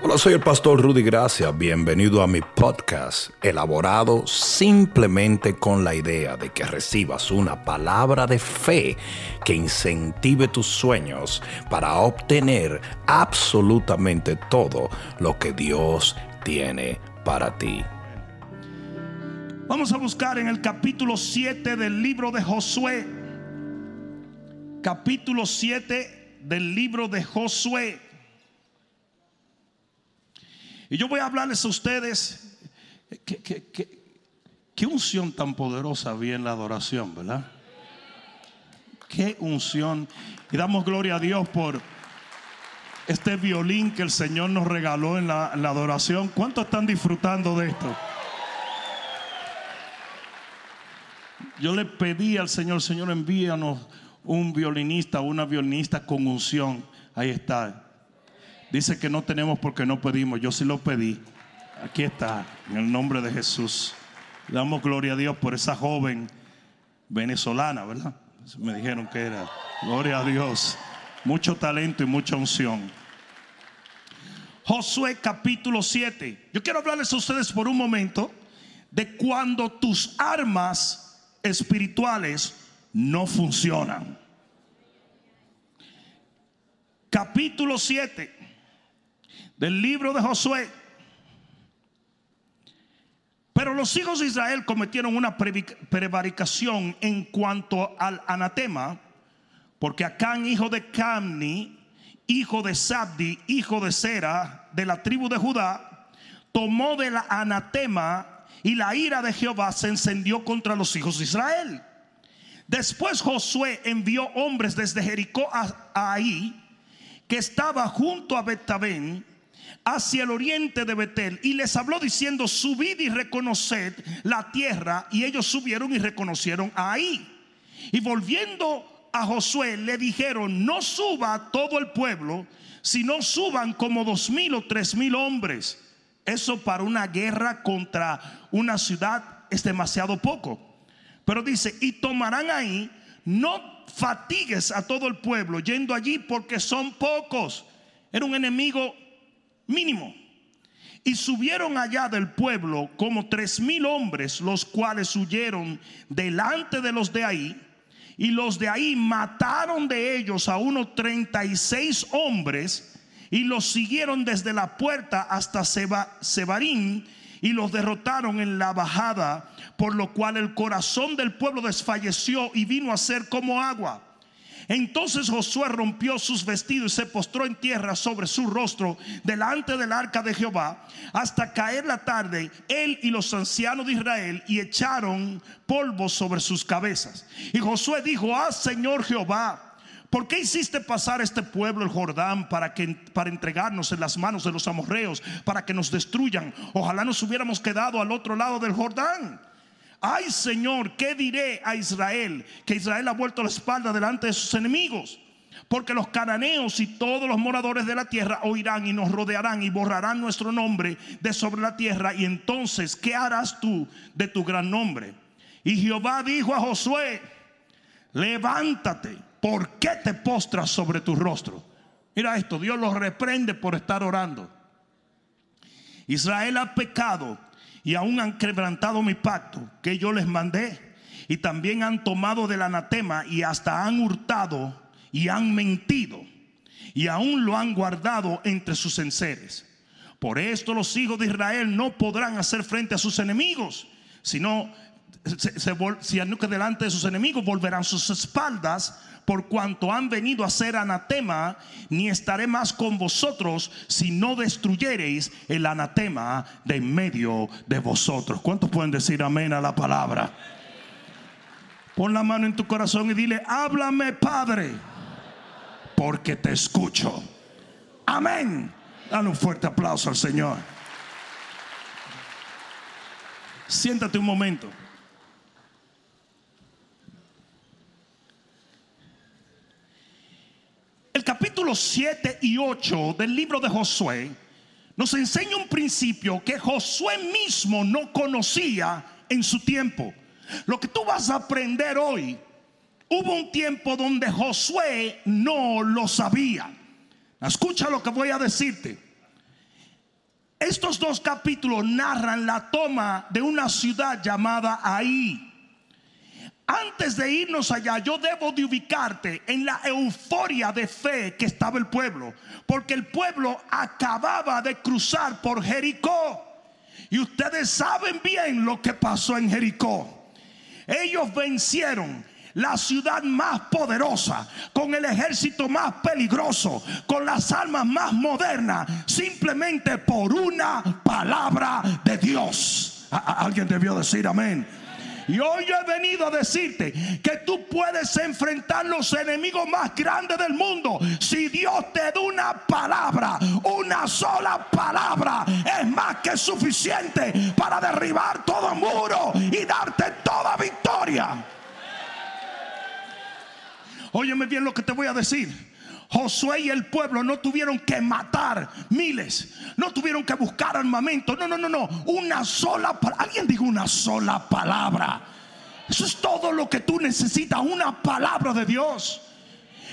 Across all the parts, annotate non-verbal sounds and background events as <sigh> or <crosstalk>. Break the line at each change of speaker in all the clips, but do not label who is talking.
Hola, soy el pastor Rudy Gracia. Bienvenido a mi podcast, elaborado simplemente con la idea de que recibas una palabra de fe que incentive tus sueños para obtener absolutamente todo lo que Dios tiene para ti.
Vamos a buscar en el capítulo 7 del libro de Josué. Capítulo 7 del libro de Josué. Y yo voy a hablarles a ustedes qué, unción tan poderosa había en la adoración, ¿verdad? Qué unción. Y damos gloria a Dios por este violín que el Señor nos regaló en la, en la adoración. ¿Cuántos están disfrutando de esto? Yo le pedí al Señor, Señor, envíanos un violinista, una violinista con unción. Ahí está. Dice que no tenemos porque no pedimos. Yo sí lo pedí. Aquí está, en el nombre de Jesús. damos gloria a Dios por esa joven venezolana, ¿verdad? Me dijeron que era. Gloria a Dios. Mucho talento y mucha unción. Josué capítulo 7. Yo quiero hablarles a ustedes por un momento de cuando tus armas espirituales no funcionan. Capítulo 7 del libro de Josué. Pero los hijos de Israel cometieron una prevaricación en cuanto al anatema, porque Acán, hijo de Camni, hijo de Sabdi, hijo de Sera, de la tribu de Judá, tomó del anatema y la ira de Jehová se encendió contra los hijos de Israel. Después Josué envió hombres desde Jericó a, Ahí, que estaba junto a Betabén, hacia el oriente de Betel y les habló diciendo, subid y reconoced la tierra. Y ellos subieron y reconocieron ahí. Y volviendo a Josué le dijeron, no suba todo el pueblo, sino suban como dos mil o tres mil hombres. Eso para una guerra contra una ciudad es demasiado poco. Pero dice, y tomarán ahí, no fatigues a todo el pueblo yendo allí porque son pocos. Era un enemigo mínimo. Y subieron allá del pueblo como tres mil hombres, los cuales huyeron delante de los de ahí. Y los de ahí mataron de ellos a unos treinta y seis hombres y los siguieron desde la puerta hasta Sebarín y los derrotaron en la bajada, por lo cual el corazón del pueblo desfalleció y vino a ser como agua. Entonces Josué rompió sus vestidos y se postró en tierra sobre su rostro delante del arca de Jehová hasta caer la tarde, él y los ancianos de Israel, y echaron polvo sobre sus cabezas. Y Josué dijo, ah Señor Jehová, ¿Por qué hiciste pasar este pueblo el Jordán para que para entregarnos en las manos de los amorreos, para que nos destruyan? Ojalá nos hubiéramos quedado al otro lado del Jordán. Ay Señor, ¿qué diré a Israel? Que Israel ha vuelto la espalda delante de sus enemigos. Porque los cananeos y todos los moradores de la tierra oirán y nos rodearán y borrarán nuestro nombre de sobre la tierra. Y entonces, ¿qué harás tú de tu gran nombre? Y Jehová dijo a Josué, levántate, ¿por qué te postras sobre tu rostro? Mira esto, Dios los reprende por estar orando. Israel ha pecado y aún han quebrantado mi pacto que yo les mandé. Y también han tomado del anatema y hasta han hurtado y han mentido. Y aún lo han guardado entre sus enseres. Por esto los hijos de Israel no podrán hacer frente a sus enemigos, sino se, se, si delante de sus enemigos volverán sus espaldas por cuanto han venido a ser anatema, ni estaré más con vosotros si no destruyereis el anatema de en medio de vosotros. ¿Cuántos pueden decir amén a la palabra? Pon la mano en tu corazón y dile, háblame Padre, porque te escucho. Amén. Dale un fuerte aplauso al Señor. Siéntate un momento. Capítulos 7 y 8 del libro de Josué nos enseña un principio que Josué mismo no conocía en su tiempo. Lo que tú vas a aprender hoy, hubo un tiempo donde Josué no lo sabía. Escucha lo que voy a decirte. Estos dos capítulos narran la toma de una ciudad llamada Ahí. Antes de irnos allá, yo debo de ubicarte en la euforia de fe que estaba el pueblo, porque el pueblo acababa de cruzar por Jericó. Y ustedes saben bien lo que pasó en Jericó. Ellos vencieron la ciudad más poderosa, con el ejército más peligroso, con las armas más modernas, simplemente por una palabra de Dios. Alguien debió decir amén. Y hoy yo he venido a decirte que tú puedes enfrentar los enemigos más grandes del mundo si Dios te da una palabra, una sola palabra es más que suficiente para derribar todo muro y darte toda victoria. Óyeme bien lo que te voy a decir. Josué y el pueblo no tuvieron que matar miles, no tuvieron que buscar armamento. No, no, no, no. Una sola palabra. Alguien diga una sola palabra. Eso es todo lo que tú necesitas, una palabra de Dios.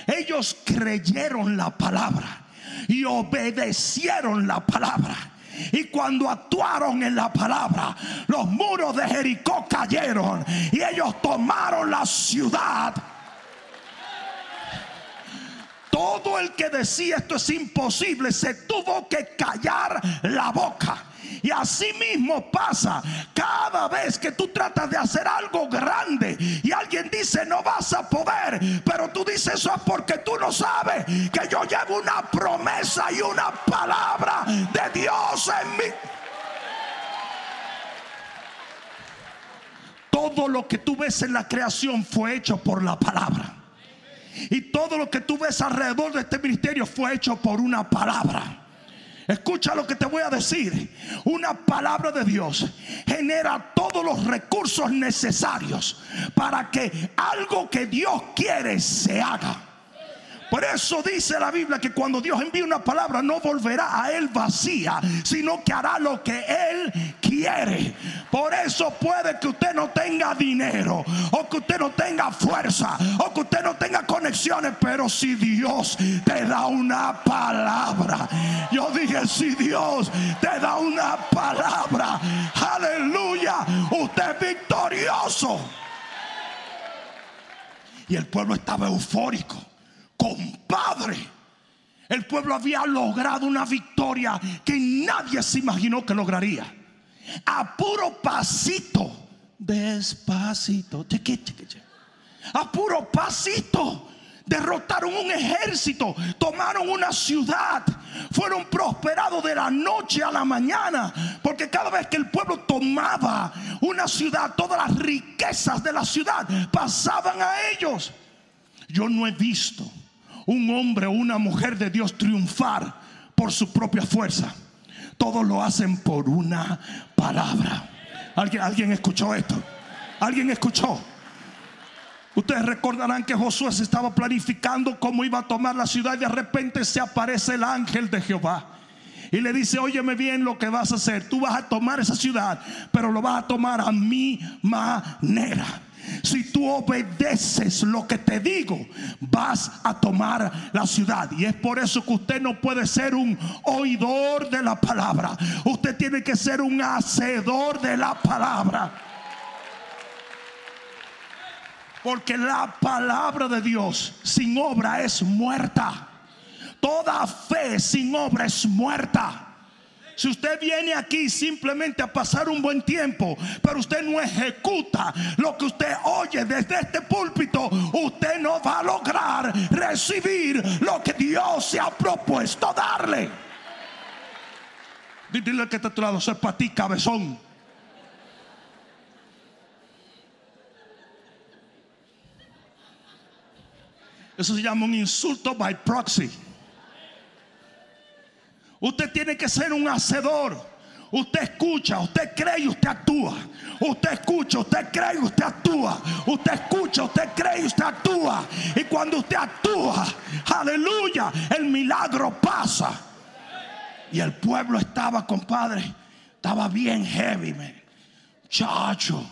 Ellos creyeron la palabra y obedecieron la palabra. Y cuando actuaron en la palabra, los muros de Jericó cayeron y ellos tomaron la ciudad todo el que decía esto es imposible se tuvo que callar la boca. Y así mismo pasa cada vez que tú tratas de hacer algo grande y alguien dice no vas a poder, pero tú dices eso es porque tú no sabes que yo llevo una promesa y una palabra de Dios en mí. Todo lo que tú ves en la creación fue hecho por la palabra. Y todo lo que tú ves alrededor de este ministerio fue hecho por una palabra. Escucha lo que te voy a decir. Una palabra de Dios genera todos los recursos necesarios para que algo que Dios quiere se haga. Por eso dice la Biblia que cuando Dios envía una palabra no volverá a él vacía, sino que hará lo que él quiere. Por eso puede que usted no tenga dinero, o que usted no tenga fuerza, o que usted no tenga conexiones, pero si Dios te da una palabra, yo dije, si Dios te da una palabra, aleluya, usted es victorioso. Y el pueblo estaba eufórico compadre. El pueblo había logrado una victoria que nadie se imaginó que lograría. A puro pasito, despacito, a puro pasito. Derrotaron un ejército, tomaron una ciudad, fueron prosperados de la noche a la mañana, porque cada vez que el pueblo tomaba una ciudad, todas las riquezas de la ciudad pasaban a ellos. Yo no he visto un hombre o una mujer de Dios triunfar por su propia fuerza. Todos lo hacen por una palabra. ¿Alguien, alguien escuchó esto? ¿Alguien escuchó? Ustedes recordarán que Josué se estaba planificando cómo iba a tomar la ciudad y de repente se aparece el ángel de Jehová. Y le dice, óyeme bien lo que vas a hacer. Tú vas a tomar esa ciudad, pero lo vas a tomar a mi manera. Si tú obedeces lo que te digo, vas a tomar la ciudad. Y es por eso que usted no puede ser un oidor de la palabra. Usted tiene que ser un hacedor de la palabra. Porque la palabra de Dios sin obra es muerta. Toda fe sin obra es muerta. Si usted viene aquí simplemente a pasar un buen tiempo, pero usted no ejecuta lo que usted oye desde este púlpito, usted no va a lograr recibir lo que Dios se ha propuesto darle. Dile que está tu lado, es para ti, cabezón. Eso se llama un insulto by proxy. Usted tiene que ser un hacedor. Usted escucha, usted cree y usted actúa. Usted escucha, usted cree y usted actúa. Usted escucha, usted cree y usted actúa. Y cuando usted actúa, aleluya, el milagro pasa. Y el pueblo estaba, compadre, estaba bien heavy. Chacho,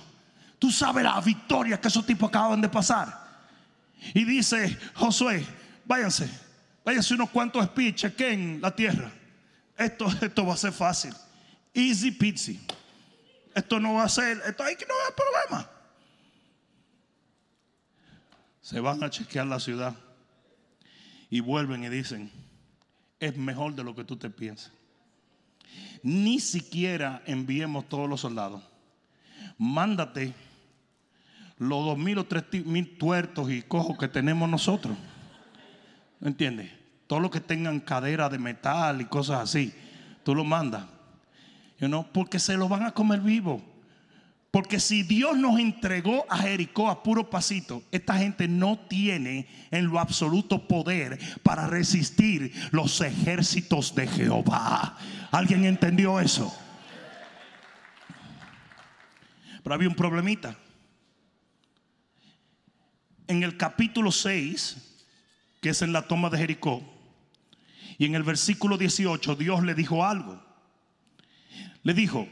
tú sabes la victoria que esos tipos acaban de pasar. Y dice Josué, váyanse, váyanse unos cuantos speech, en la tierra. Esto, esto va a ser fácil. Easy peasy. Esto no va a ser, esto hay que no haber problema. Se van a chequear la ciudad y vuelven y dicen, es mejor de lo que tú te piensas. Ni siquiera enviemos todos los soldados. Mándate los dos mil o tres mil tuertos y cojos que tenemos nosotros. ¿Me entiendes? Todo lo que tengan cadera de metal y cosas así, tú lo mandas. You porque se lo van a comer vivo. Porque si Dios nos entregó a Jericó a puro pasito, esta gente no tiene en lo absoluto poder para resistir los ejércitos de Jehová. ¿Alguien entendió eso? Pero había un problemita. En el capítulo 6, que es en la toma de Jericó, y en el versículo 18, Dios le dijo algo. Le dijo,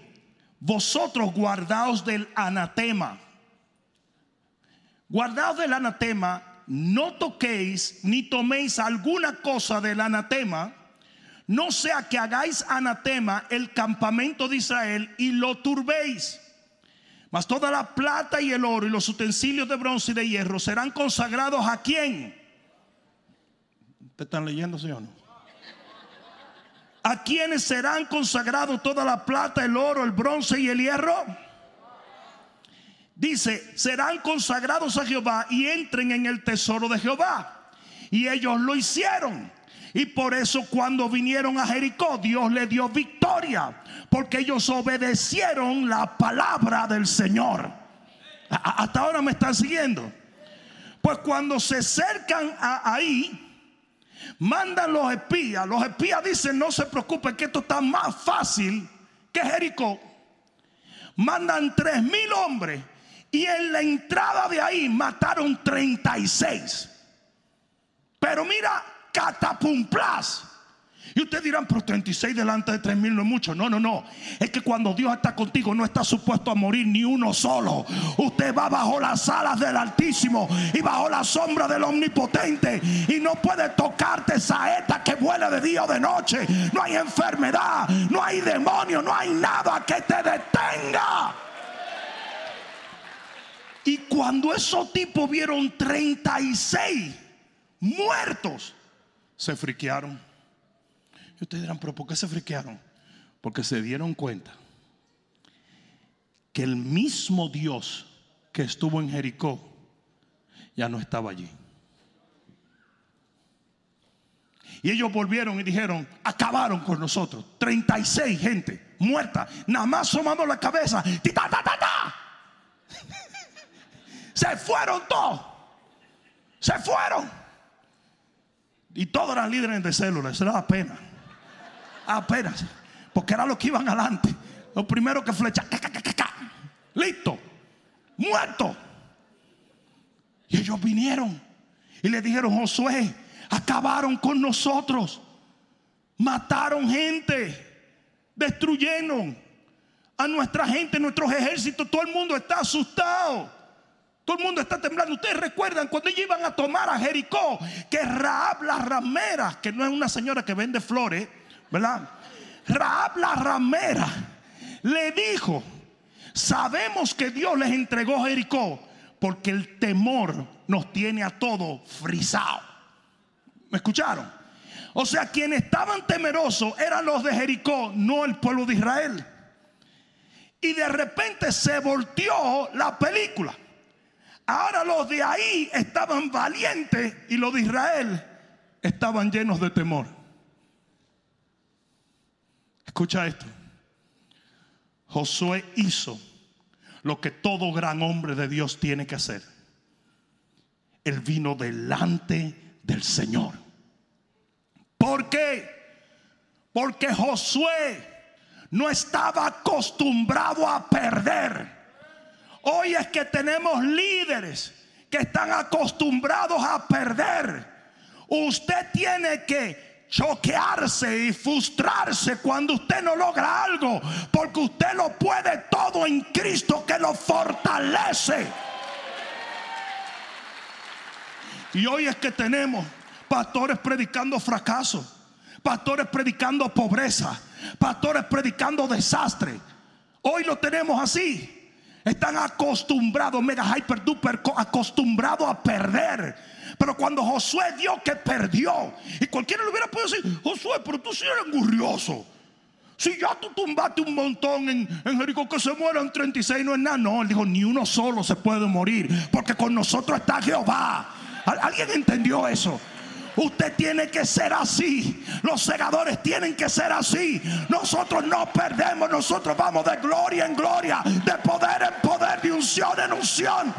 vosotros guardaos del anatema. Guardaos del anatema, no toquéis ni toméis alguna cosa del anatema, no sea que hagáis anatema el campamento de Israel y lo turbéis. Mas toda la plata y el oro y los utensilios de bronce y de hierro serán consagrados a quién. ¿Te están leyendo, señor? ¿A quienes serán consagrados toda la plata, el oro, el bronce y el hierro? Dice, serán consagrados a Jehová y entren en el tesoro de Jehová. Y ellos lo hicieron. Y por eso cuando vinieron a Jericó, Dios le dio victoria. Porque ellos obedecieron la palabra del Señor. Hasta ahora me están siguiendo. Pues cuando se acercan a ahí, Mandan los espías. Los espías dicen, no se preocupen que esto está más fácil que Jericó. Mandan tres mil hombres y en la entrada de ahí mataron 36. Pero mira, catapumplas. Y ustedes dirán, pero 36 delante de 3 mil no es mucho. No, no, no. Es que cuando Dios está contigo no está supuesto a morir ni uno solo. Usted va bajo las alas del Altísimo y bajo la sombra del Omnipotente. Y no puede tocarte saeta que vuela de día o de noche. No hay enfermedad, no hay demonio, no hay nada que te detenga. Y cuando esos tipos vieron 36 muertos, se friquearon ustedes dirán, pero ¿por qué se friquearon? Porque se dieron cuenta que el mismo Dios que estuvo en Jericó ya no estaba allí. Y ellos volvieron y dijeron, acabaron con nosotros. 36 gente muerta, nada más asomando la cabeza. <laughs> Se fueron todos. Se fueron. Y todos eran líderes de células. Eso era pena. Apenas. Porque era lo que iban adelante. Lo primero que flecha. Listo. Muerto. Y ellos vinieron y le dijeron, Josué, acabaron con nosotros. Mataron gente. Destruyeron a nuestra gente, nuestros ejércitos. Todo el mundo está asustado. Todo el mundo está temblando. Ustedes recuerdan cuando ellos iban a tomar a Jericó, que Raab la ramera, que no es una señora que vende flores, ¿verdad? Raab la ramera le dijo, sabemos que Dios les entregó Jericó porque el temor nos tiene a todos frisados. ¿Me escucharon? O sea, quienes estaban temerosos eran los de Jericó, no el pueblo de Israel. Y de repente se volteó la película. Ahora los de ahí estaban valientes y los de Israel estaban llenos de temor. Escucha esto. Josué hizo lo que todo gran hombre de Dios tiene que hacer. Él vino delante del Señor. ¿Por qué? Porque Josué no estaba acostumbrado a perder. Hoy es que tenemos líderes que están acostumbrados a perder. Usted tiene que choquearse y frustrarse cuando usted no logra algo, porque usted lo puede todo en Cristo que lo fortalece. Y hoy es que tenemos pastores predicando fracaso, pastores predicando pobreza, pastores predicando desastre. Hoy lo tenemos así. Están acostumbrados, mega hyper duper, acostumbrados a perder. Pero cuando Josué dio que perdió, y cualquiera le hubiera podido decir, Josué, pero tú sí eres engurrioso. Si ya tú tumbaste un montón en, en Jericó que se mueran 36, no es nada. No, él dijo, ni uno solo se puede morir, porque con nosotros está Jehová. ¿Alguien entendió eso? Usted tiene que ser así. Los segadores tienen que ser así. Nosotros no perdemos. Nosotros vamos de gloria en gloria, de poder en poder, de unción en unción.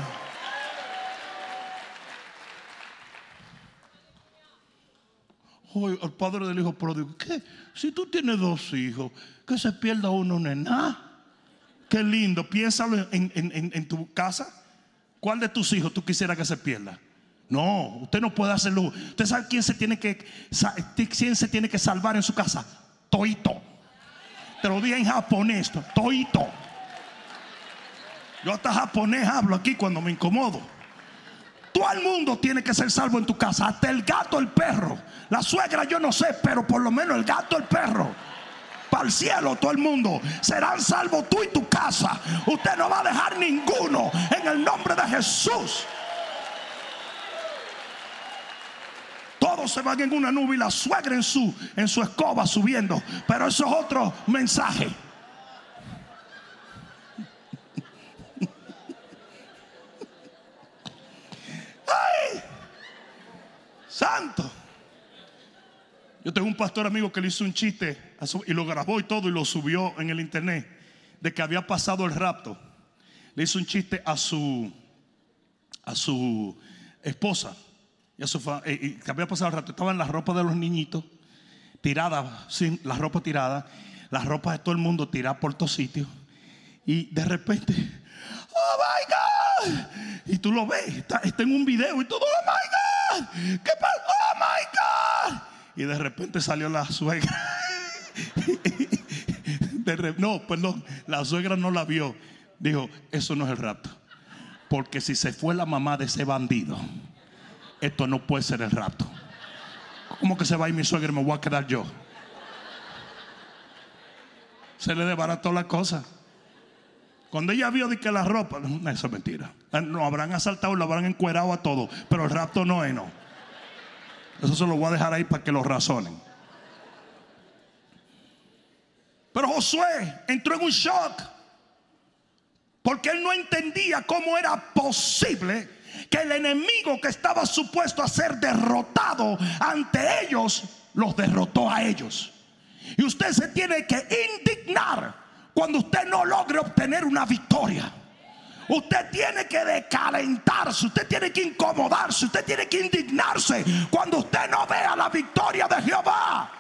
Hoy el padre del hijo pródigo, ¿qué? Si tú tienes dos hijos, que se pierda uno no es nada. Qué lindo, piénsalo en, en tu casa. ¿Cuál de tus hijos tú quisieras que se pierda? No, usted no puede hacerlo. ¿Usted sabe quién se tiene que, quién se tiene que salvar en su casa? Toito. Te lo dije en japonés, toito. Yo hasta japonés hablo aquí cuando me incomodo. Todo el mundo tiene que ser salvo en tu casa, hasta el gato, el perro. La suegra yo no sé, pero por lo menos el gato, el perro. Para el cielo todo el mundo. Serán salvos tú y tu casa. Usted no va a dejar ninguno en el nombre de Jesús. Todos se van en una nube y la suegra en su, en su escoba subiendo. Pero eso es otro mensaje. ¡Ay! Santo. Yo tengo un pastor amigo que le hizo un chiste y lo grabó y todo y lo subió en el internet de que había pasado el rapto. Le hizo un chiste a su a su esposa y eso fue, eh, que había pasado el rato, estaban las ropas de los niñitos tiradas, sin la ropa tirada, las ropas de todo el mundo tiradas por todos sitios. Y de repente, oh my God, y tú lo ves, está, en un video y todo, oh my God. Y de repente salió la suegra. <laughs> no, perdón, la suegra no la vio. Dijo, eso no es el rato. Porque si se fue la mamá de ese bandido, esto no puede ser el rapto. ¿Cómo que se va a mi suegra y me voy a quedar yo? Se le desbarató la cosa. Cuando ella vio de que la ropa, eso es mentira. No habrán asaltado, lo habrán encuerado a todo, pero el rapto no es no. Eso se lo voy a dejar ahí para que lo razonen. Pero Josué entró en un shock porque él no entendía cómo era posible que el enemigo que estaba supuesto a ser derrotado ante ellos, los derrotó a ellos. Y usted se tiene que indignar cuando usted no logre obtener una victoria. Usted tiene que decalentarse, usted tiene que incomodarse, usted tiene que indignarse cuando usted no vea la victoria de Jehová.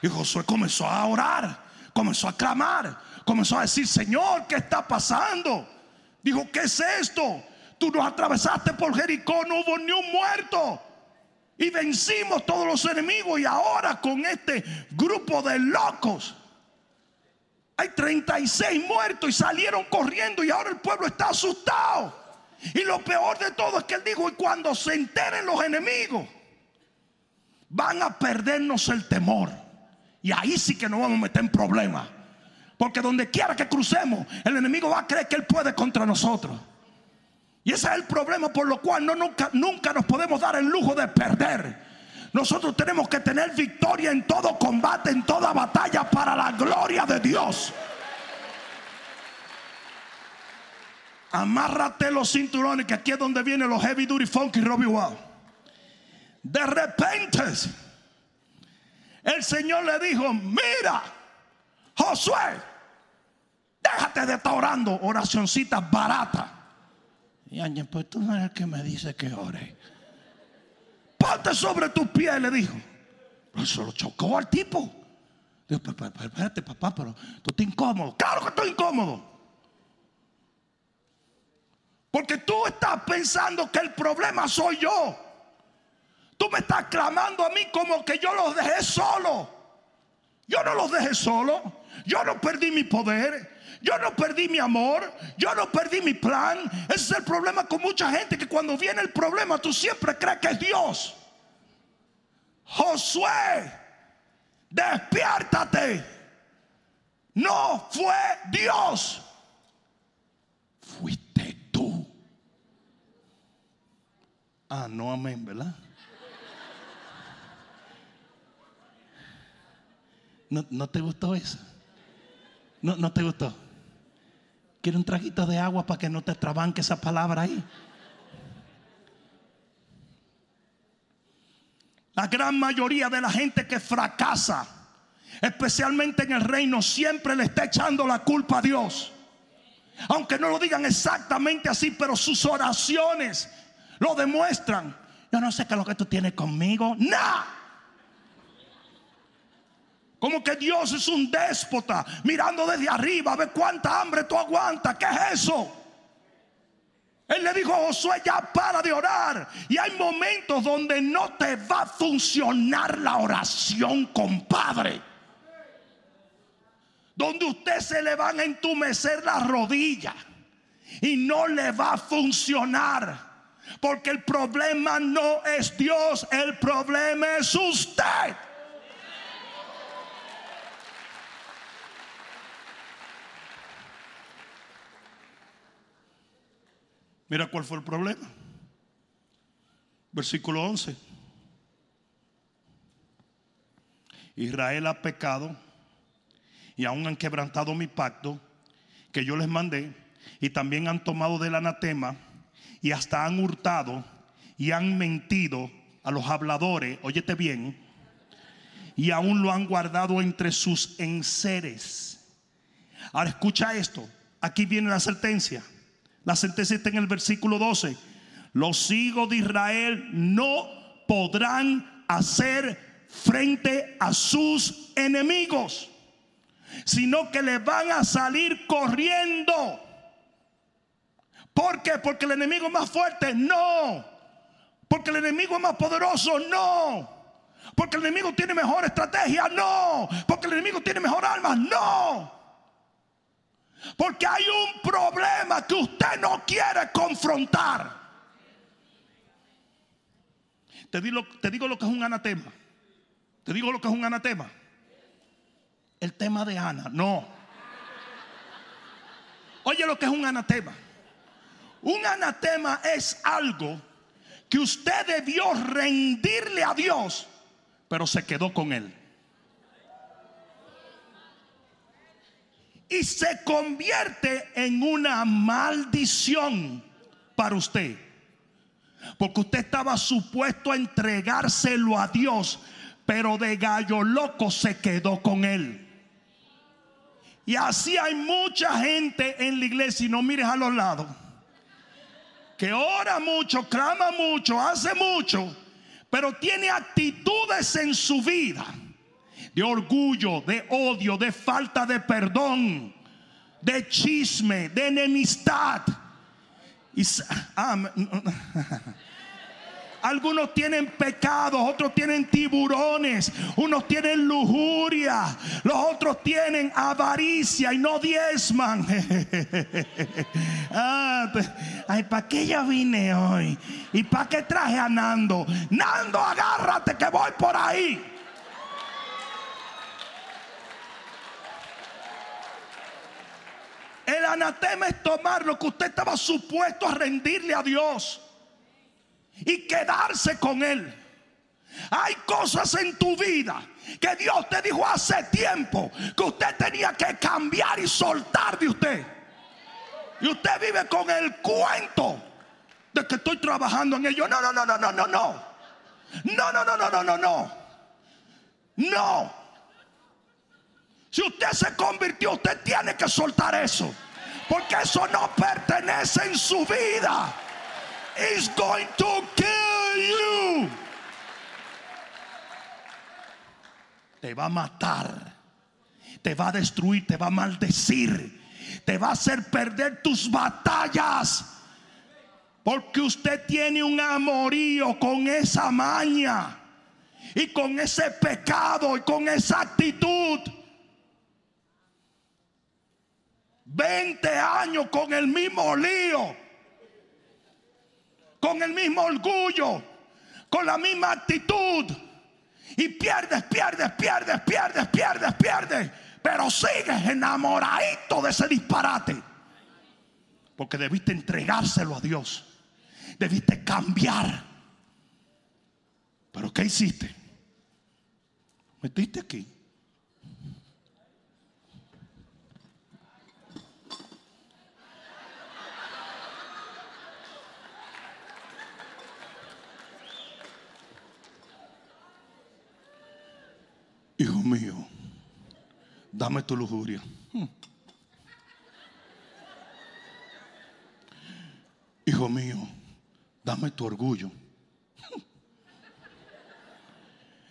Y Josué comenzó a orar, comenzó a clamar, comenzó a decir, Señor, ¿qué está pasando? Dijo, ¿qué es esto? Tú nos atravesaste por Jericó, no hubo ni un muerto. Y vencimos todos los enemigos. Y ahora con este grupo de locos, hay 36 muertos y salieron corriendo y ahora el pueblo está asustado. Y lo peor de todo es que él dijo, y cuando se enteren los enemigos, van a perdernos el temor. Y ahí sí que nos vamos a meter en problemas. Porque donde quiera que crucemos, el enemigo va a creer que él puede contra nosotros. Y ese es el problema por lo cual no, nunca, nunca nos podemos dar el lujo de perder. Nosotros tenemos que tener victoria en todo combate, en toda batalla, para la gloria de Dios. Amárrate los cinturones, que aquí es donde vienen los heavy duty funky Robbie Wow. De repente, el Señor le dijo: Mira, Josué, Déjate de estar orando oracioncitas baratas. Y alguien, pues tú no eres el que me dice que ore. Ponte sobre tu pie, le dijo. Eso lo chocó al tipo. Dijo, espérate, papá, pero tú estás incómodo. Claro que estoy incómodo. Porque tú estás pensando que el problema soy yo. Tú me estás clamando a mí como que yo los dejé solo. Yo no los dejé solo. Yo no perdí mi poder. Yo no perdí mi amor, yo no perdí mi plan. Ese es el problema con mucha gente que cuando viene el problema tú siempre crees que es Dios. Josué despiértate. No fue Dios. Fuiste tú. Ah, no, amén, ¿verdad? ¿No, no te gustó eso? ¿No, ¿No te gustó? ¿Quiere un traguito de agua para que no te trabanque esa palabra ahí? La gran mayoría de la gente que fracasa, especialmente en el reino, siempre le está echando la culpa a Dios. Aunque no lo digan exactamente así, pero sus oraciones lo demuestran. Yo no sé qué es lo que tú tienes conmigo. ¡Nah! Como que Dios es un déspota mirando desde arriba a ver cuánta hambre tú aguantas. ¿Qué es eso? Él le dijo a Josué, ya para de orar. Y hay momentos donde no te va a funcionar la oración, compadre. Donde usted se le van a entumecer las rodillas y no le va a funcionar. Porque el problema no es Dios, el problema es usted. Mira cuál fue el problema. Versículo 11. Israel ha pecado y aún han quebrantado mi pacto que yo les mandé y también han tomado del anatema y hasta han hurtado y han mentido a los habladores, óyete bien, y aún lo han guardado entre sus enseres. Ahora escucha esto, aquí viene la sentencia. La sentencia está en el versículo 12. Los hijos de Israel no podrán hacer frente a sus enemigos, sino que le van a salir corriendo. ¿Por qué? Porque el enemigo es más fuerte. No. Porque el enemigo es más poderoso. No. Porque el enemigo tiene mejor estrategia. No. Porque el enemigo tiene mejor armas. No. Porque hay un problema que usted no quiere confrontar. Te digo, lo que es un anatema. Te digo lo que es un anatema. El tema de Ana, no. Oye lo que es un anatema. Un anatema es algo que usted debió rendirle a Dios, pero se quedó con él. Y se convierte en una maldición para usted. Porque usted estaba supuesto a entregárselo a Dios, pero de gallo loco se quedó con él. Y así hay mucha gente en la iglesia, y no mires a los lados, que ora mucho, clama mucho, hace mucho, pero tiene actitudes en su vida de orgullo, de odio, de falta de perdón, de chisme, de enemistad. Ah, <laughs> algunos tienen pecados, otros tienen tiburones, unos tienen lujuria, los otros tienen avaricia y no diezman. <laughs> Ah, ay, ¿para qué ya vine hoy? ¿Y para qué traje a Nando? Nando, agárrate que voy por ahí. El anatema es tomar lo que usted estaba supuesto a rendirle a Dios y quedarse con Él. Hay cosas en tu vida que Dios te dijo hace tiempo que usted tenía que cambiar y soltar de usted. Y usted vive con el cuento de que estoy trabajando en ello. No, no, no, no, no, no, no. No, no, no, no, no, no, no. No. Si usted se convirtió, usted tiene que soltar eso. Porque eso no pertenece en su vida. It's going to kill you. Te va a matar. Te va a destruir, te va a maldecir. Te va a hacer perder tus batallas. Porque usted tiene un amorío con esa maña. Y con ese pecado y con esa actitud. 20 años con el mismo lío, con el mismo orgullo, con la misma actitud. Y pierdes, pierdes, pierdes, pierdes, pierdes, pierdes. Pero sigues enamoradito de ese disparate. Porque debiste entregárselo a Dios. Debiste cambiar. Pero ¿qué hiciste? Metiste aquí. Hijo mío, dame tu lujuria. Hmm. Hijo mío, dame tu orgullo. Hmm.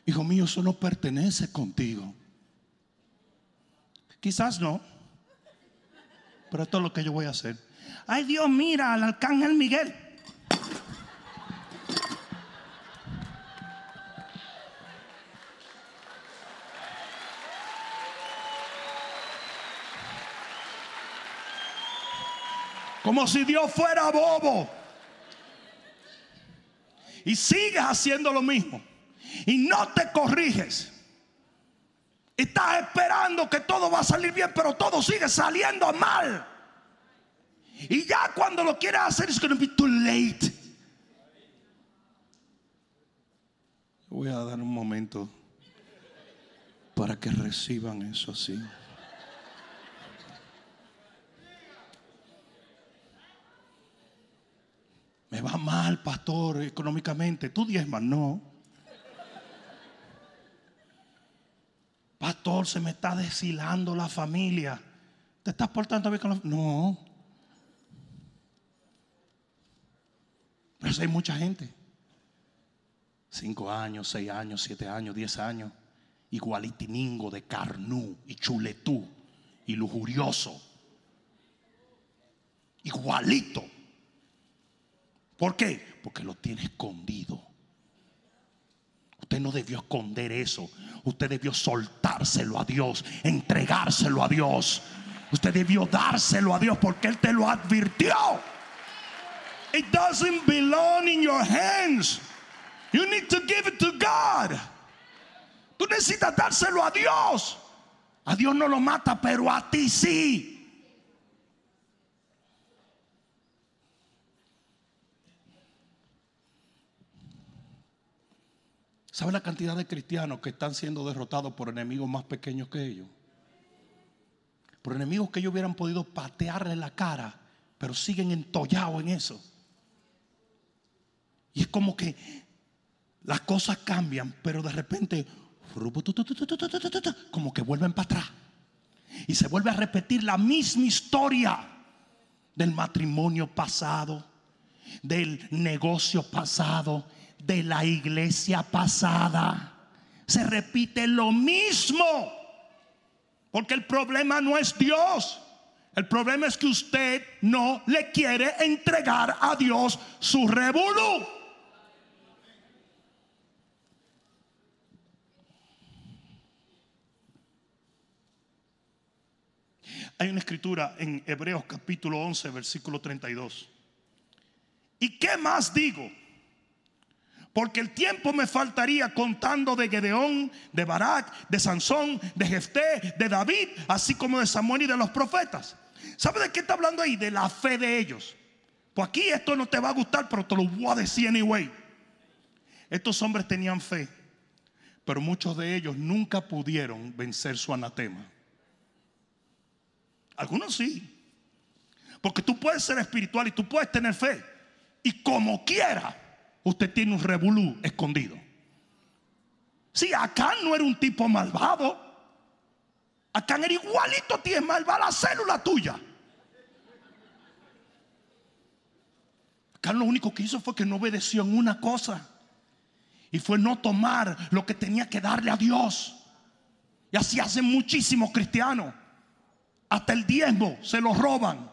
Hijo mío, eso no pertenece contigo. Quizás no, pero esto es lo que yo voy a hacer. Ay Dios, mira al arcángel Miguel. Como si Dios fuera bobo. Y sigues haciendo lo mismo. Y no te corriges. Estás esperando que todo va a salir bien, pero todo sigue saliendo mal. Y ya cuando lo quieres hacer, es going to be too late. Voy a dar un momento para que reciban eso así. Me va mal, pastor, económicamente. Tú diezmas, no. Pastor, se me está deshilando la familia. ¿Te estás portando bien con la No. Pero hay mucha gente. Cinco años, seis años, siete años, diez años. Igualitiningo de carnú y chuletú y lujurioso. Igualito. ¿Por qué? Porque lo tiene escondido. Usted no debió esconder eso. Usted debió soltárselo a Dios, entregárselo a Dios. Usted debió dárselo a Dios porque Él te lo advirtió. It doesn't belong in your hands. You need to give it to God. Tú necesitas dárselo a Dios. A Dios no lo mata, pero a ti sí. ¿Sabe la cantidad de cristianos que están siendo derrotados por enemigos más pequeños que ellos? Por enemigos que ellos hubieran podido patearle la cara, pero siguen entollados en eso. Y es como que las cosas cambian, pero de repente, como que vuelven para atrás. Y se vuelve a repetir la misma historia del matrimonio pasado, del negocio pasado, de la iglesia pasada. Se repite lo mismo. Porque el problema no es Dios. El problema es que usted no le quiere entregar a Dios su revolú. Hay una escritura en Hebreos capítulo 11, versículo 32. ¿Y qué más digo? Porque el tiempo me faltaría contando de Gedeón, de Barak, de Sansón, de Jefté, de David, así como de Samuel y de los profetas. ¿Sabe de qué está hablando ahí? De la fe de ellos. Pues aquí esto no te va a gustar, pero te lo voy a decir anyway. Estos hombres tenían fe, pero muchos de ellos nunca pudieron vencer su anatema. Algunos sí. Porque tú puedes ser espiritual y tú puedes tener fe. Y como quiera, usted tiene un revolú escondido. Si acá no era un tipo malvado. Acá era igualito tiene malvada la célula tuya. Acá lo único que hizo fue que no obedeció en una cosa. Y fue no tomar lo que tenía que darle a Dios. Y así hacen muchísimos cristianos. Hasta el diezmo se lo roban.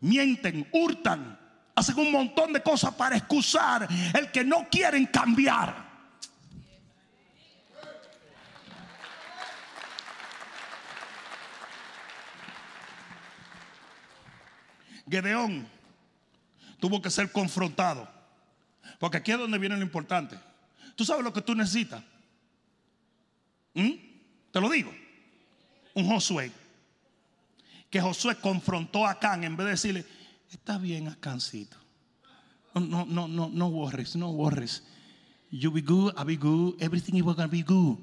Mienten, hurtan, hacen un montón de cosas para excusar el que no quieren cambiar. Gedeón tuvo que ser confrontado. Porque aquí es donde viene lo importante. Tú sabes lo que tú necesitas. Te lo digo. Un Josué. Que Josué confrontó a Acán en vez de decirle, está bien Acáncito. No, no, no, no worries, no worries. You be good, I'll be good, everything is gonna be good.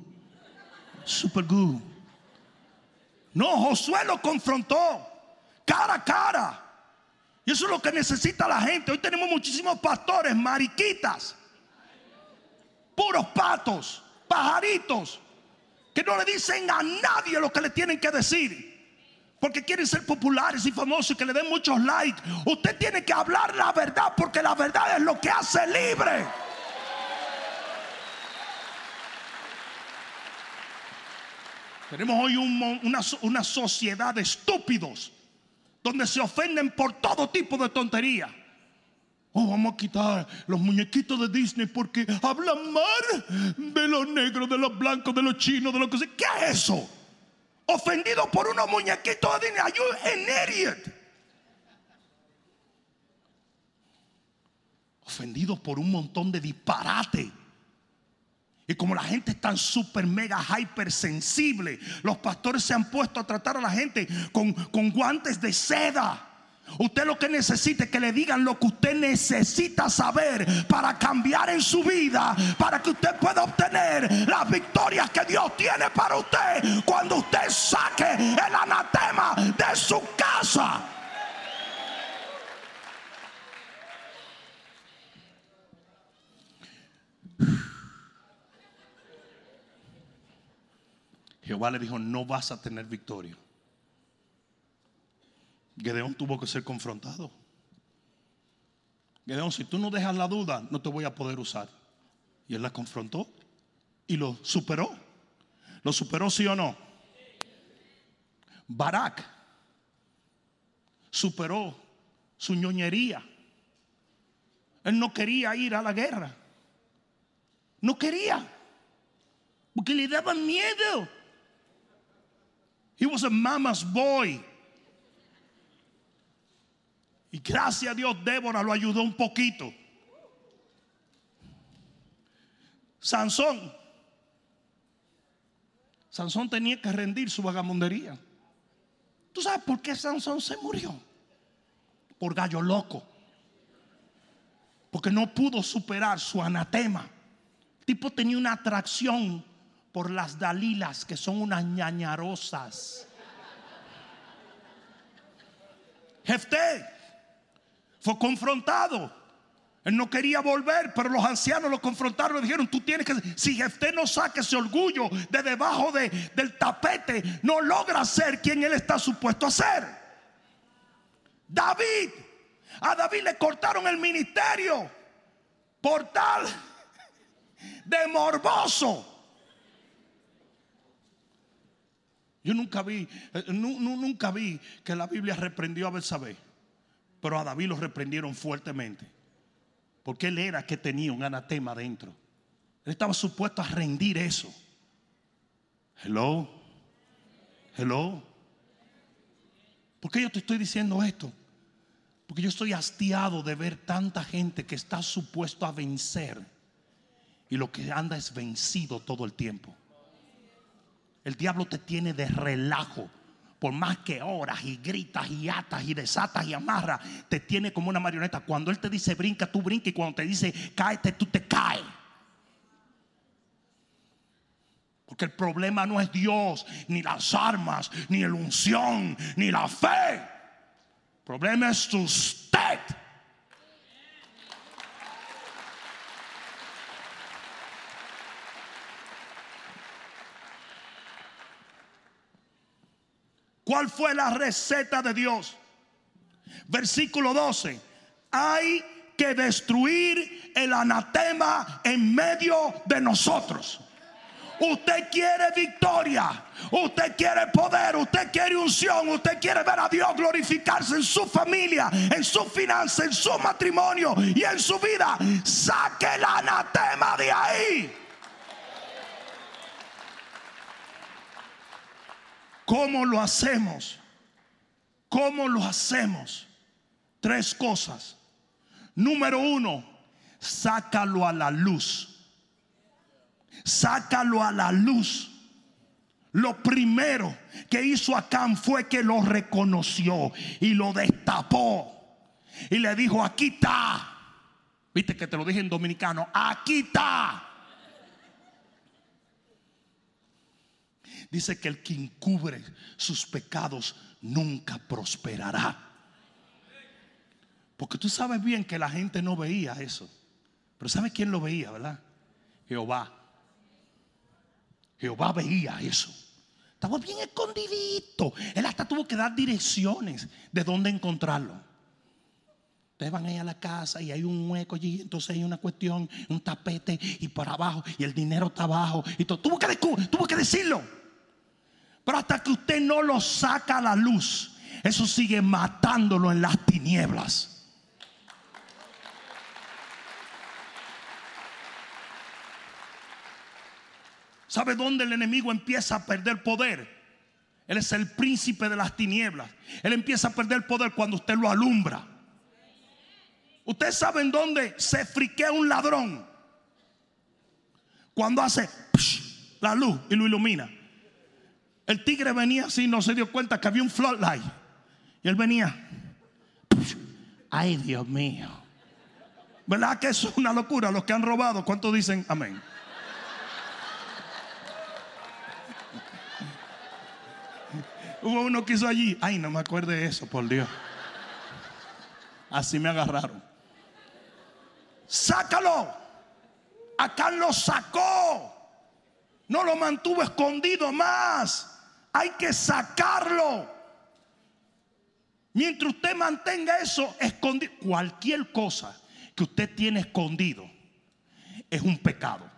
Super good. No, Josué lo confrontó cara a cara. Y eso es lo que necesita la gente. Hoy tenemos muchísimos pastores, mariquitas, puros patos, pajaritos, que no le dicen a nadie lo que le tienen que decir. Porque quieren ser populares y famosos y que le den muchos likes. Usted tiene que hablar la verdad porque la verdad es lo que hace libre. Tenemos hoy una, sociedad de estúpidos donde se ofenden por todo tipo de tontería. Oh, vamos a quitar los muñequitos de Disney porque hablan mal de los negros, de los blancos, de los chinos, de lo que sea. ¿Qué es eso? Ofendido por unos muñequitos de Disney. Are you an idiot? Ofendido por un montón de disparate. Y como la gente es tan super mega hypersensible, los pastores se han puesto a tratar a la gente con, con guantes de seda. Usted lo que necesita es que le digan lo que usted necesita saber para cambiar en su vida, para que usted pueda obtener las victorias que Dios tiene para usted cuando usted saque el anatema de su casa. Jehová le dijo, no vas a tener victoria. Gedeón tuvo que ser confrontado. Gedeón, si tú no dejas la duda, no te voy a poder usar. Y él la confrontó y lo superó. ¿Lo superó sí o no? Barak superó su ñoñería. Él no quería ir a la guerra. No quería. Porque le daban miedo. He was a mama's boy. Y gracias a Dios, Débora lo ayudó un poquito. Sansón. Sansón tenía que rendir su vagamundería. ¿Tú sabes por qué Sansón se murió? Por gallo loco. Porque no pudo superar su anatema. El tipo tenía una atracción por las Dalilas, que son unas ñañarosas. Jefté fue confrontado. Él no quería volver, pero los ancianos lo confrontaron y dijeron, tú tienes que, si Jefté no saque ese orgullo de debajo de, del tapete, no logra ser quien él está supuesto a ser. David, a David le cortaron el ministerio por tal de morboso. Yo nunca vi, eh, nunca vi que la Biblia reprendió a Belsabé, pero a David lo reprendieron fuertemente, porque él era que tenía un anatema dentro. Él estaba supuesto a rendir eso. Hello, hello. ¿Por qué yo te estoy diciendo esto? Porque yo estoy hastiado de ver tanta gente que está supuesto a vencer y lo que anda es vencido todo el tiempo. El diablo te tiene de relajo. Por más que oras y gritas y atas y desatas y amarras, te tiene como una marioneta. Cuando él te dice brinca, tú brinca. Y cuando te dice cáete, tú te caes. Porque el problema no es Dios, ni las armas, ni la unción, ni la fe. El problema es usted. ¿Cuál fue la receta de Dios? Versículo 12. Hay que destruir el anatema en medio de nosotros. Usted quiere victoria, usted quiere poder, usted quiere unción, usted quiere ver a Dios glorificarse en su familia, en su finanza, en su matrimonio y en su vida. Saque el anatema de ahí. ¿Cómo lo hacemos? ¿Cómo lo hacemos? Tres cosas. Número uno, sácalo a la luz. Sácalo a la luz. Lo primero que hizo Acán fue que lo reconoció y lo destapó. Y le dijo, aquí está. Viste que te lo dije en dominicano, aquí está. Dice que el que encubre sus pecados nunca prosperará. Porque tú sabes bien que la gente no veía eso. Pero ¿sabes quién lo veía, verdad? Jehová. Jehová veía eso. Estaba bien escondidito. Él hasta tuvo que dar direcciones de dónde encontrarlo. Ustedes van ahí a la casa y hay un hueco allí, entonces hay una cuestión, un tapete y para abajo y el dinero está abajo y tuvo que decirlo. Pero hasta que usted no lo saca a la luz, eso sigue matándolo en las tinieblas. ¿Sabe dónde el enemigo empieza a perder poder? Él es el príncipe de las tinieblas. Él empieza a perder poder cuando usted lo alumbra. Ustedes saben dónde se friquea un ladrón. Cuando hace la luz y lo ilumina. El tigre venía así, no se dio cuenta que había un floodlight. Y él venía. Ay, Dios mío. ¿Verdad que eso es una locura? Los que han robado, ¿cuántos dicen amén? Hubo uno que hizo allí. Ay, no me acuerdo de eso, por Dios. Así me agarraron sácalo. Acá lo sacó. No lo mantuvo escondido más. Hay que sacarlo. Mientras usted mantenga eso escondido, cualquier cosa que usted tiene escondido es un pecado.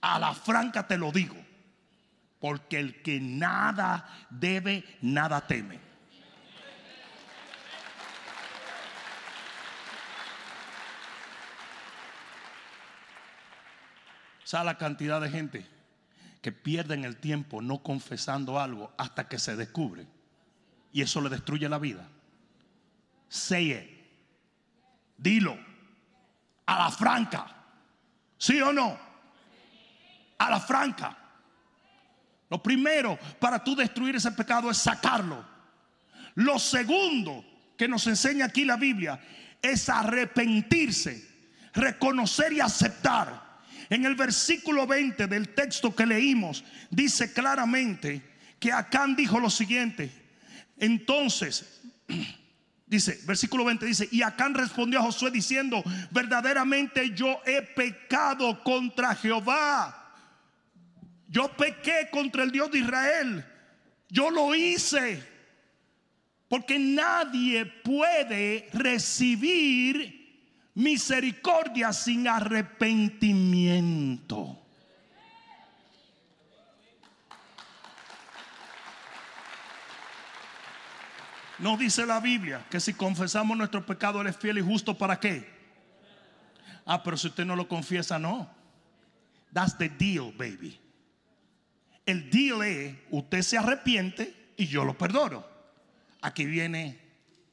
A la franca te lo digo. Porque el que nada debe, nada teme. ¿Sabe la cantidad de gente que pierden el tiempo no confesando algo hasta que se descubre? Y eso le destruye la vida. Say. Dilo. A la franca. ¿Sí o no? A la franca. Lo primero para tú destruir ese pecado es sacarlo. Lo segundo que nos enseña aquí la Biblia es arrepentirse, reconocer y aceptar en el versículo 20 del texto que leímos, dice claramente que Acán dijo lo siguiente. Entonces, <clears throat> dice, versículo 20 dice, y Acán respondió a Josué diciendo, verdaderamente yo he pecado contra Jehová. Yo pequé contra el Dios de Israel. Yo lo hice. Porque nadie puede recibir misericordia sin arrepentimiento. No dice la Biblia que si confesamos nuestro pecado, Él es fiel y justo para qué. Ah, pero si usted no lo confiesa, no. That's the deal, baby. El deal es, usted se arrepiente y yo lo perdono. Aquí viene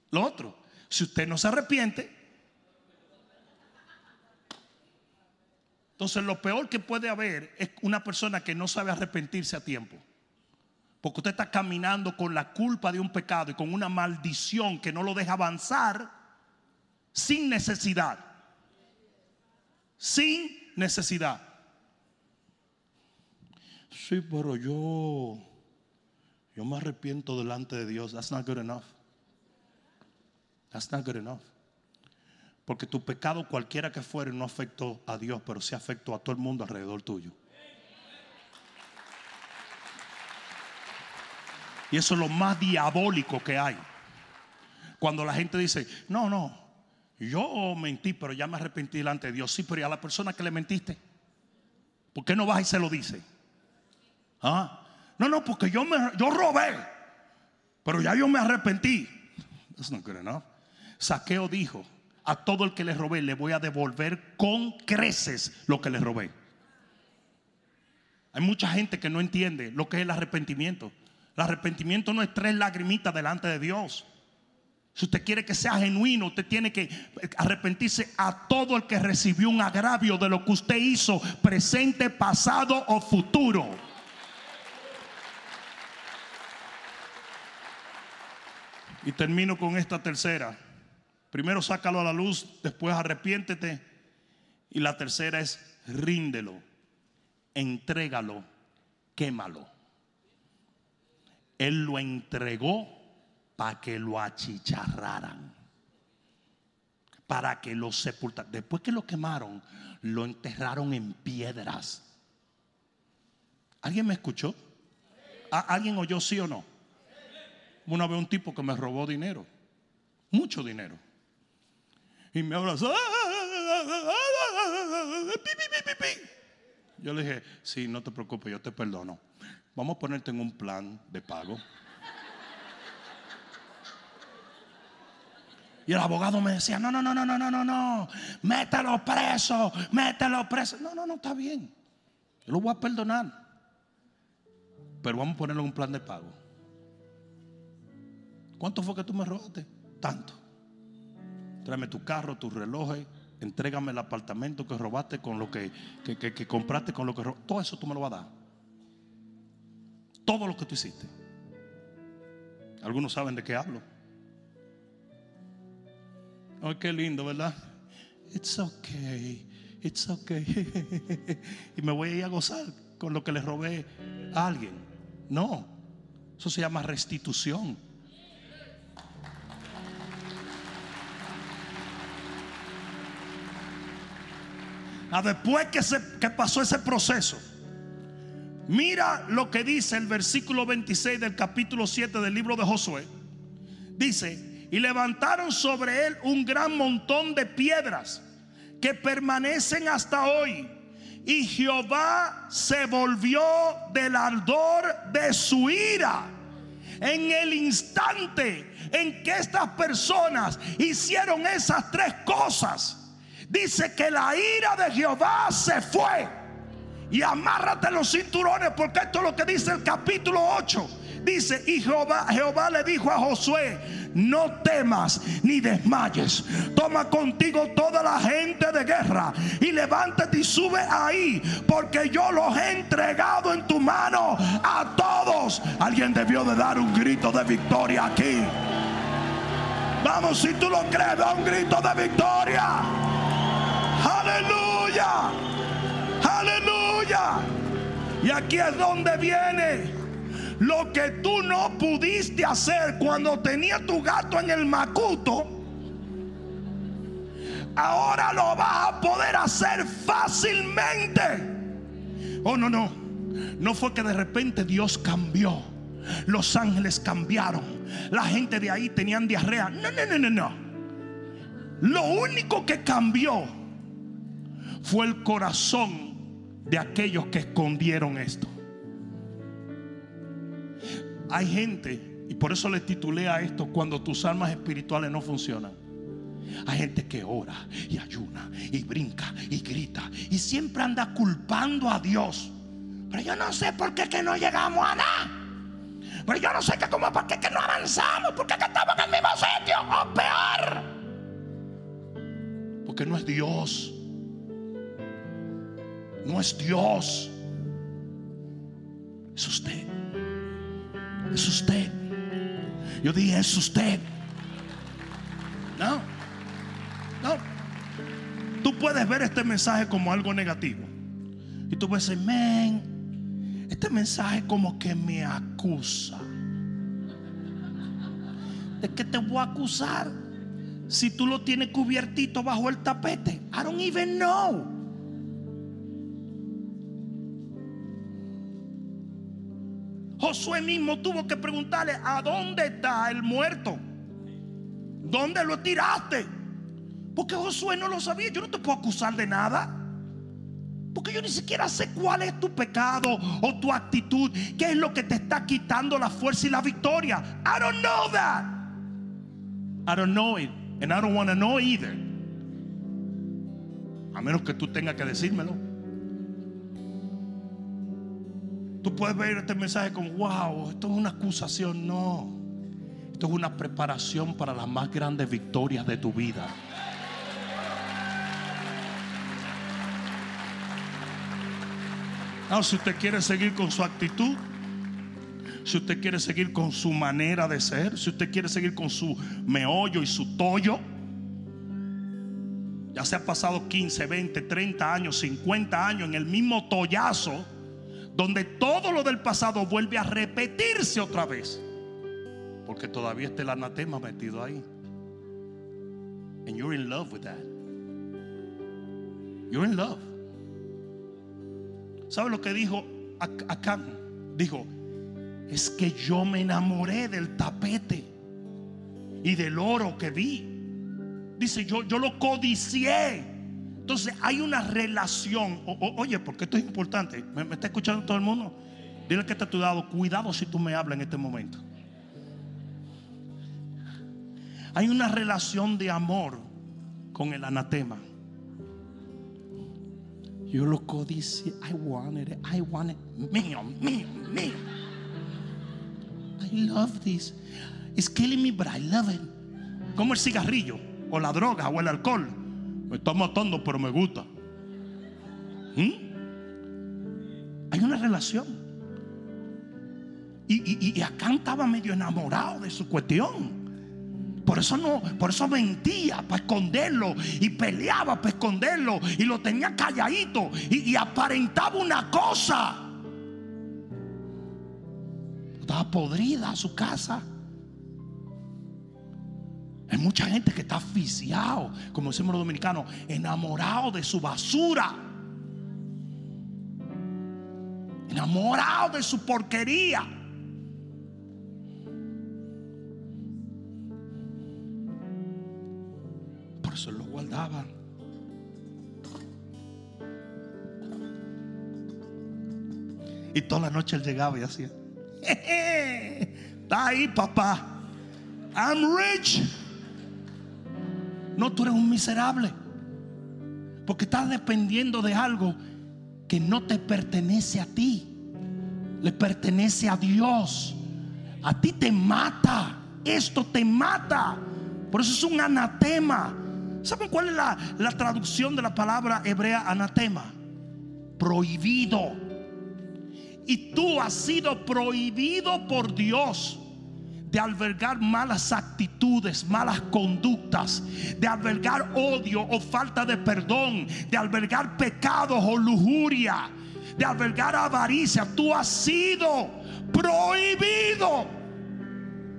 lo otro. Si usted no se arrepiente, Entonces lo peor que puede haber es una persona que no sabe arrepentirse a tiempo. Porque usted está caminando con la culpa de un pecado y con una maldición que no lo deja avanzar sin necesidad. Sin necesidad. Sí, pero yo yo me arrepiento delante de Dios. That's not good enough. That's not good enough. Porque tu pecado, cualquiera que fuere, no afectó a Dios, pero sí afectó a todo el mundo alrededor tuyo. Y eso es lo más diabólico que hay. Cuando la gente dice, no, no, yo mentí, pero ya me arrepentí delante de Dios. Sí, pero ¿y a la persona que le mentiste? ¿Por qué no vas y se lo dice? ¿Ah? No, no, porque yo, me, yo robé, pero ya yo me arrepentí. That's not good enough. Saqueo dijo, a todo el que le robé le voy a devolver con creces lo que le robé. Hay mucha gente que no entiende lo que es el arrepentimiento. El arrepentimiento no es tres lagrimitas delante de Dios. Si usted quiere que sea genuino, usted tiene que arrepentirse a todo el que recibió un agravio de lo que usted hizo, presente, pasado o futuro. Y termino con esta tercera. Primero sácalo a la luz, después arrepiéntete. Y la tercera es ríndelo, entrégalo, quémalo. Él lo entregó para que lo achicharraran, para que lo sepultaran. Después que lo quemaron, lo enterraron en piedras. ¿Alguien me escuchó? ¿Alguien oyó sí o no? Una vez un tipo que me robó dinero, mucho dinero. Y me abrazó. Yo le dije, sí, no te preocupes, yo te perdono. Vamos a ponerte en un plan de pago. Y el abogado me decía, no, no, no, no, no, no, no, no, mételo preso, mételo preso. No, no, no, está bien. Yo lo voy a perdonar. Pero vamos a ponerlo en un plan de pago. ¿Cuánto fue que tú me robaste? Tanto. Tráeme tu carro, tus relojes, entrégame el apartamento que robaste con lo que, que, compraste, con lo que robaste. Todo eso tú me lo vas a dar. Todo lo que tú hiciste. Algunos saben de qué hablo. Ay, qué lindo, ¿verdad? It's okay, it's okay. <laughs> y me voy a ir a gozar con lo que le robé a alguien. No, eso se llama restitución. Después que, se, que pasó ese proceso, mira lo que dice el versículo 26 del capítulo 7 del libro de Josué. Dice, y levantaron sobre él un gran montón de piedras que permanecen hasta hoy. Y Jehová se volvió del ardor de su ira en el instante en que estas personas hicieron esas tres cosas dice que la ira de Jehová se fue. Y amárrate los cinturones porque esto es lo que dice el capítulo 8. Dice, y Jehová, Jehová le dijo a Josué, no temas ni desmayes. Toma contigo toda la gente de guerra y levántate y sube ahí, porque yo los he entregado en tu mano a todos. Alguien debió de dar un grito de victoria aquí. Vamos, si tú lo crees, da un grito de victoria. Aleluya. Aleluya. Y aquí es donde viene lo que tú no pudiste hacer cuando tenía tu gato en el macuto. Ahora lo vas a poder hacer fácilmente. Oh, no, no. No fue que de repente Dios cambió. Los ángeles cambiaron. La gente de ahí tenían diarrea. No, no, no, no, no. Lo único que cambió fue el corazón de aquellos que escondieron esto. Hay gente, y por eso le titulé a esto, cuando tus almas espirituales no funcionan. Hay gente que ora y ayuna y brinca y grita y siempre anda culpando a Dios. Pero yo no sé por qué que no llegamos a nada. Pero yo no sé que como por qué que no avanzamos, por qué que estamos en el mismo sitio o peor. Porque no es Dios. No es Dios. Es usted. Es usted. Yo dije, es usted. No. No. Tú puedes ver este mensaje como algo negativo. Y tú puedes decir, men, este mensaje como que me acusa. ¿De qué te voy a acusar? Si tú lo tienes cubiertito bajo el tapete. I don't even know. Josué mismo tuvo que preguntarle, ¿a dónde está el muerto? ¿Dónde lo tiraste? Porque Josué no lo sabía. Yo no te puedo acusar de nada. Porque yo ni siquiera sé cuál es tu pecado o tu actitud. ¿Qué es lo que te está quitando la fuerza y la victoria? I don't know that. I don't know it. And I don't want to know either. A menos que tú tengas que decírmelo. Tú puedes ver este mensaje como, wow, esto es una acusación. No, esto es una preparación para las más grandes victorias de tu vida. Ahora, si usted quiere seguir con su actitud, si usted quiere seguir con su manera de ser, si usted quiere seguir con su meollo y su tollo. Ya se ha pasado 15, 20, 30 años, 50 años en el mismo tollazo, donde todo lo del pasado vuelve a repetirse otra vez. Porque todavía está el anatema metido ahí. And you're in love with that. You're in love. ¿Sabe lo que dijo Acán? Dijo, es que yo me enamoré del tapete y del oro que vi. Dice, yo, yo lo codicié. Entonces hay una relación. oye, porque esto es importante. ¿Me, está escuchando todo el mundo? Dile que está tu lado. Cuidado si tú me hablas en este momento. Hay una relación de amor con el anatema. Yo lo codicié. I wanted it. I wanted it. Mío, mío, mío. I love this. It's killing me, but I love it. Como el cigarrillo, o la droga, o el alcohol. Me está matando, pero me gusta. ¿Mm? Hay una relación. Y, y, acá estaba medio enamorado de su cuestión. Por eso no, por eso mentía para esconderlo y peleaba para esconderlo y lo tenía calladito y aparentaba una cosa. Estaba podrida su casa. Hay mucha gente que está asfixiado, como decimos los dominicanos, enamorado de su basura. Enamorado de su porquería. Por eso lo guardaban. Y toda la noche él llegaba y hacía. Está ahí, papá. I'm rich. No, tú eres un miserable. Porque estás dependiendo de algo que no te pertenece a ti. Le pertenece a Dios. A ti te mata. Esto te mata. Por eso es un anatema. ¿Saben cuál es la, la traducción de la palabra hebrea anatema? Prohibido. Y tú has sido prohibido por Dios de albergar malas actitudes, malas conductas, de albergar odio o falta de perdón, de albergar pecados o lujuria, de albergar avaricia. Tú has sido prohibido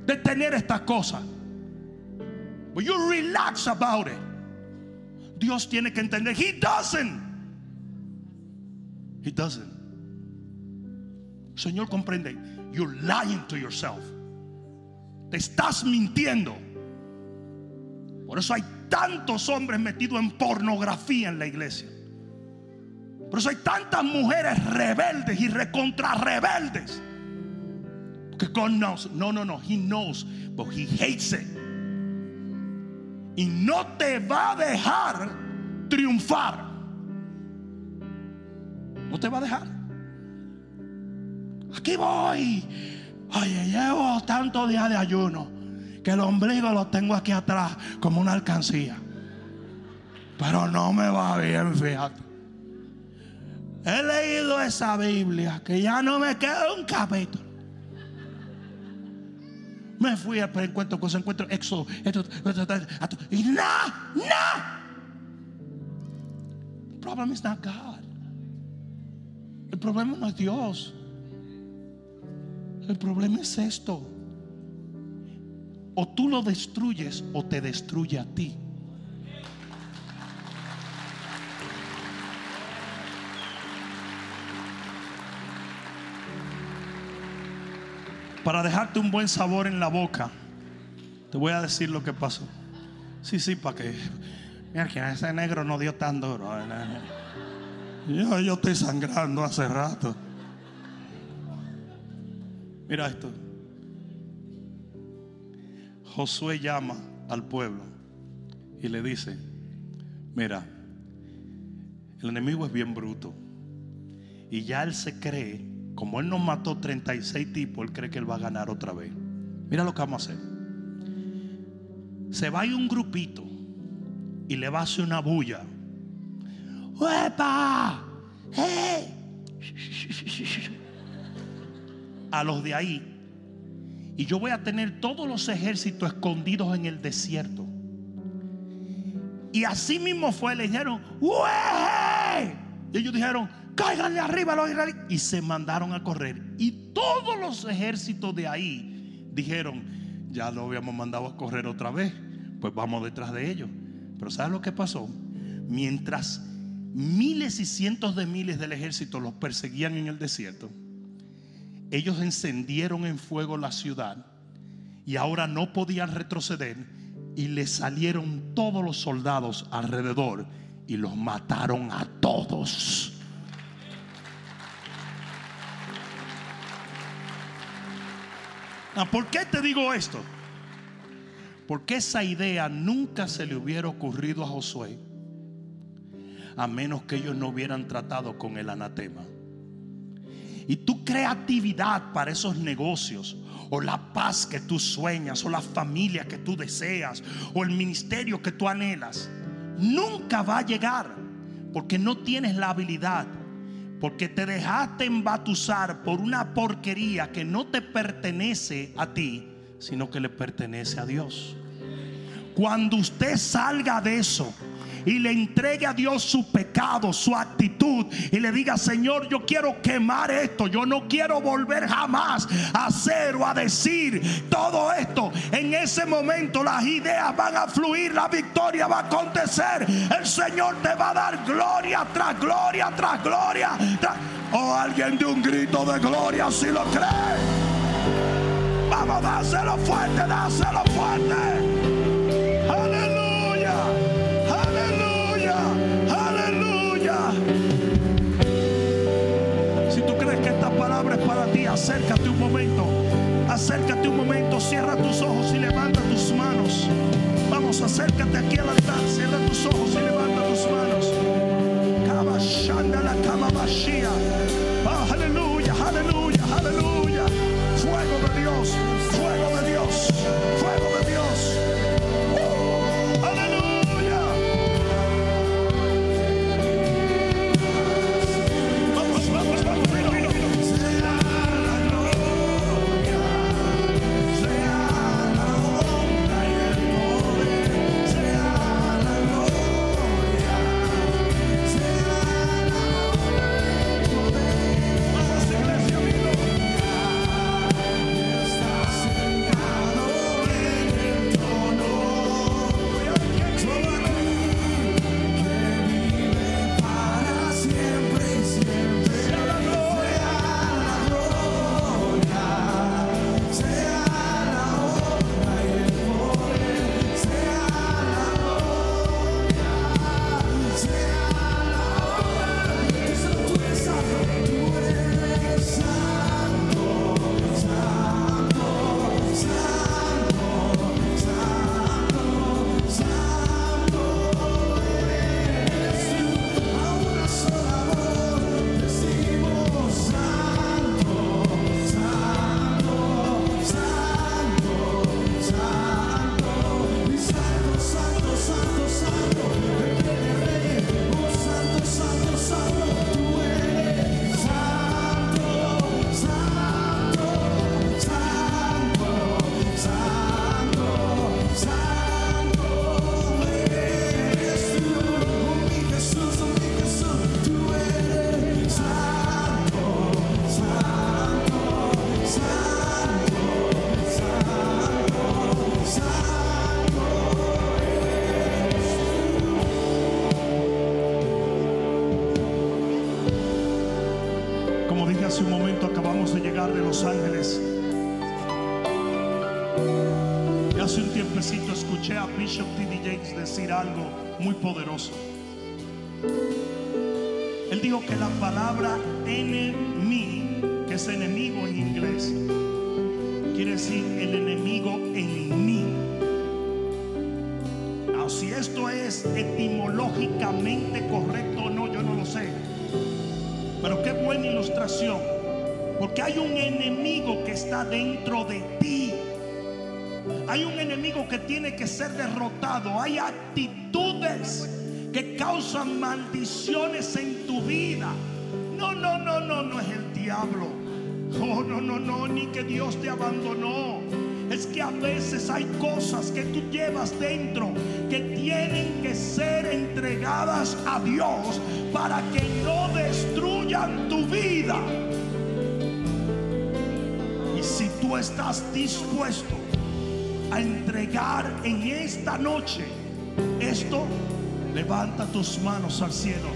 de tener estas cosas. But you relax about it. Dios tiene que entender. He doesn't. He doesn't. Señor comprende. You're lying to yourself. Te estás mintiendo. Por eso hay tantos hombres metidos en pornografía en la iglesia. Por eso hay tantas mujeres rebeldes y recontra rebeldes. Porque God knows. No, no, no. He knows. But he hates it. Y no te va a dejar triunfar. No te va a dejar. Aquí voy. Oye, llevo tantos días de ayuno que el ombligo lo tengo aquí atrás como una alcancía. Pero no me va bien, fíjate. He leído esa Biblia que ya no me queda un capítulo. Me fui al encuentro con ese encuentro, Éxodo, y nada, nada. El problema es not God. El problema no es Dios. El problema es esto. O tú lo destruyes o te destruye a ti. Para dejarte un buen sabor en la boca, te voy a decir lo que pasó. Sí, sí, para que. Mira, que ese negro no dio tan duro. Yo, yo estoy sangrando hace rato. Mira esto. Josué llama al pueblo y le dice, mira, el enemigo es bien bruto. Y ya él se cree, como él nos mató 36 tipos, él cree que él va a ganar otra vez. Mira lo que vamos a hacer. Se va a ir un grupito y le va a hacer una bulla. ¡Epa! ¡Eh! A los de ahí Y yo voy a tener todos los ejércitos escondidos en el desierto. Y así mismo fue, le dijeron, ¡Ué! Y ellos dijeron, cáiganle arriba a los israelitas. Y se mandaron a correr. Y todos los ejércitos de ahí dijeron, ya lo habíamos mandado a correr otra vez, pues vamos detrás de ellos. Pero ¿sabes lo que pasó? Mientras miles y cientos de miles del ejército los perseguían en el desierto, ellos encendieron en fuego la ciudad y ahora no podían retroceder y le salieron todos los soldados alrededor y los mataron a todos. Ah, ¿Por qué te digo esto? Porque esa idea nunca se le hubiera ocurrido a Josué a menos que ellos no hubieran tratado con el anatema. Y tu creatividad para esos negocios, o la paz que tú sueñas, o la familia que tú deseas, o el ministerio que tú anhelas, nunca va a llegar porque no tienes la habilidad, porque te dejaste embatusar por una porquería que no te pertenece a ti, sino que le pertenece a Dios. Cuando usted salga de eso, y le entregue a Dios su pecado, su actitud y le diga, Señor, yo quiero quemar esto, yo no quiero volver jamás a hacer o a decir todo esto. En ese momento las ideas van a fluir, la victoria va a acontecer. El Señor te va a dar gloria tras gloria tras gloria. O oh, alguien de un grito de gloria si lo cree. Vamos, dáselo fuerte, dáselo fuerte. Acércate un momento. Acércate un momento, cierra tus ojos y levanta tus manos. Vamos, acércate aquí al altar, cierra tus ojos y levanta tus manos. Que la palabra enemy, que es enemigo en inglés, quiere decir el enemigo en mí. Ah, si esto es etimológicamente correcto o no, yo no lo sé. Pero qué buena ilustración. Porque hay un enemigo que está dentro de ti. Hay un enemigo que tiene que ser derrotado. Hay actitudes que causan maldiciones en tu vida. No, no, no, no, no es el diablo. Oh, no, no, no, ni que Dios te abandonó. Es que a veces hay cosas que tú llevas dentro que tienen que ser entregadas a Dios para que no destruyan tu vida. Y si tú estás dispuesto a entregar en esta noche esto, levanta tus manos al cielo.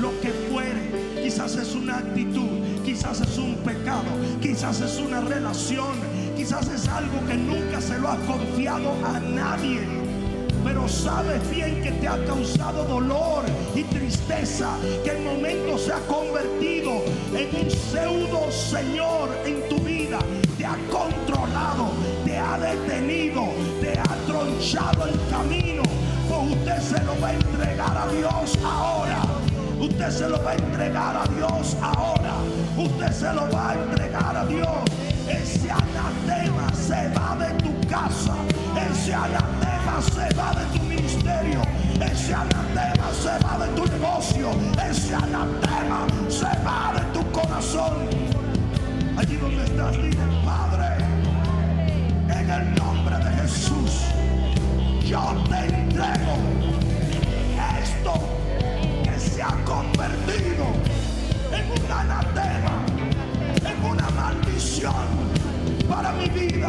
Lo que fuere, quizás es una actitud, quizás es un pecado, quizás es una relación, quizás es algo que nunca se lo ha confiado a nadie. Pero sabes bien que te ha causado dolor y tristeza, que en momentos se ha convertido en un pseudo Señor en tu vida. Te ha controlado, te ha detenido, te ha tronchado el camino. Usted se lo va a entregar a Dios ahora. Usted se lo va a entregar a Dios ahora. Usted se lo va a entregar a Dios. Ese anatema se va de tu casa. Ese anatema se va de tu ministerio. Ese anatema se va de tu negocio. Ese anatema se va de tu corazón. Allí donde estás, dile, Padre, en el nombre de Jesús, yo te entrego esto que se ha convertido en un anatema, en una maldición para mi vida.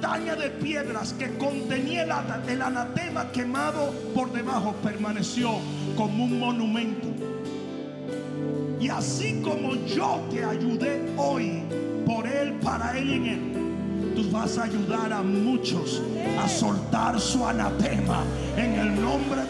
Montaña de piedras que contenía el, ana- el anatema quemado por debajo permaneció como un monumento. Y así como yo te ayudé hoy por él, para él y en él, tú vas a ayudar a muchos a soltar su anatema en el nombre de.